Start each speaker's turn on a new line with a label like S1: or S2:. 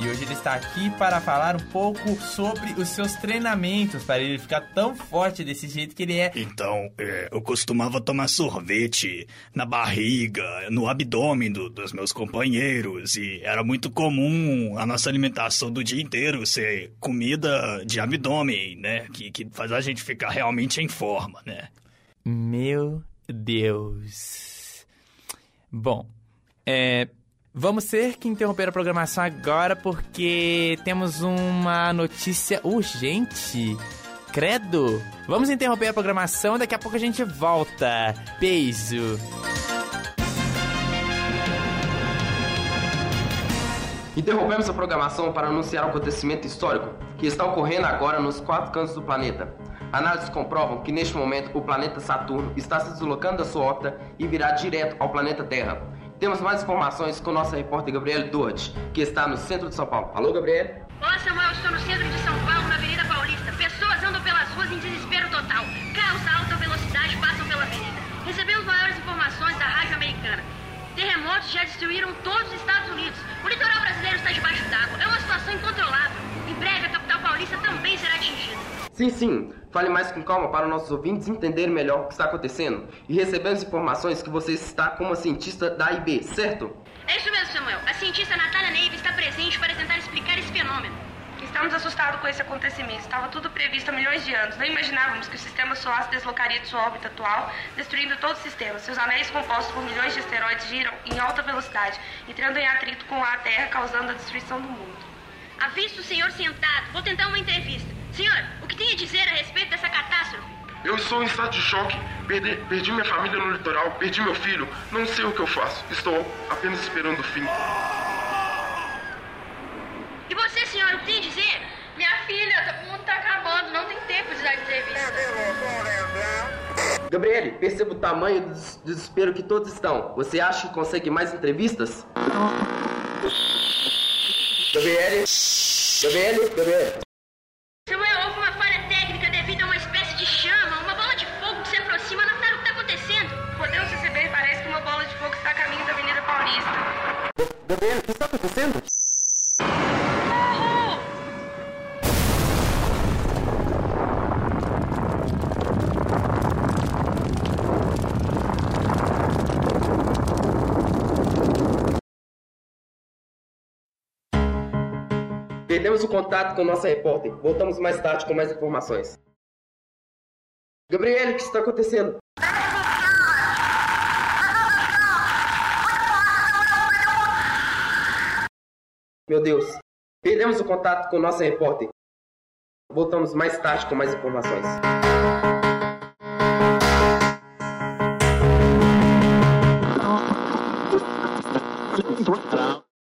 S1: E hoje ele está aqui para falar um pouco sobre os seus treinamentos, para ele ficar tão forte desse jeito que ele é.
S2: Então, é, eu costumava tomar sorvete na barriga, no abdômen do, dos meus companheiros, e era muito comum a nossa alimentação do dia inteiro ser comida de abdômen, né? Que, que faz a gente ficar realmente em forma, né?
S1: Meu Deus. Bom, é, vamos ter que interromper a programação agora porque temos uma notícia urgente. Credo! Vamos interromper a programação, daqui a pouco a gente volta. Beijo!
S3: Interrompemos a programação para anunciar um acontecimento histórico que está ocorrendo agora nos quatro cantos do planeta. Análises comprovam que neste momento o planeta Saturno está se deslocando da sua órbita e virá direto ao planeta Terra. Temos mais informações com nossa repórter Gabriele Duarte, que está no centro de São Paulo. Alô, Gabriele?
S4: Olá, Samuel. Estou no centro de São Paulo, na Avenida Paulista. Pessoas andam pelas ruas em desespero total. Carros a alta velocidade passam pela avenida. Recebemos maiores informações da rádio americana. Terremotos já destruíram todos os Estados
S3: Sim, sim. Fale mais com calma para nossos ouvintes entenderem melhor o que está acontecendo. E recebemos informações que você está como cientista da IB, certo?
S4: É isso mesmo, Samuel. A cientista Natália Neiva está presente para tentar explicar esse fenômeno.
S5: Estamos assustados com esse acontecimento. Estava tudo previsto há milhões de anos. Não imaginávamos que o sistema solar se deslocaria de sua órbita atual, destruindo todo o sistema. Seus anéis compostos por milhões de asteroides giram em alta velocidade, entrando em atrito com a Terra, causando a destruição do mundo.
S4: Avisto o senhor sentado. Vou tentar uma entrevista. Senhor, o que tem a dizer a respeito dessa catástrofe?
S6: Eu estou em estado de choque. Perdi, perdi minha família no litoral, perdi meu filho. Não sei o que eu faço. Estou apenas esperando o fim.
S4: E você, senhor, o que tem a dizer?
S5: Minha filha, o mundo tá acabando, não tem tempo de dar entrevista.
S3: Gabriele, perceba o tamanho do des- desespero que todos estão. Você acha que consegue mais entrevistas? Gabriele? Gabriele? Gabriele? Gabriele, o que está acontecendo? Perdemos o contato com nossa repórter. Voltamos mais tarde com mais informações. Gabriele, o que está acontecendo? Meu Deus. Perdemos o contato com nossa repórter. Voltamos mais tarde com mais informações.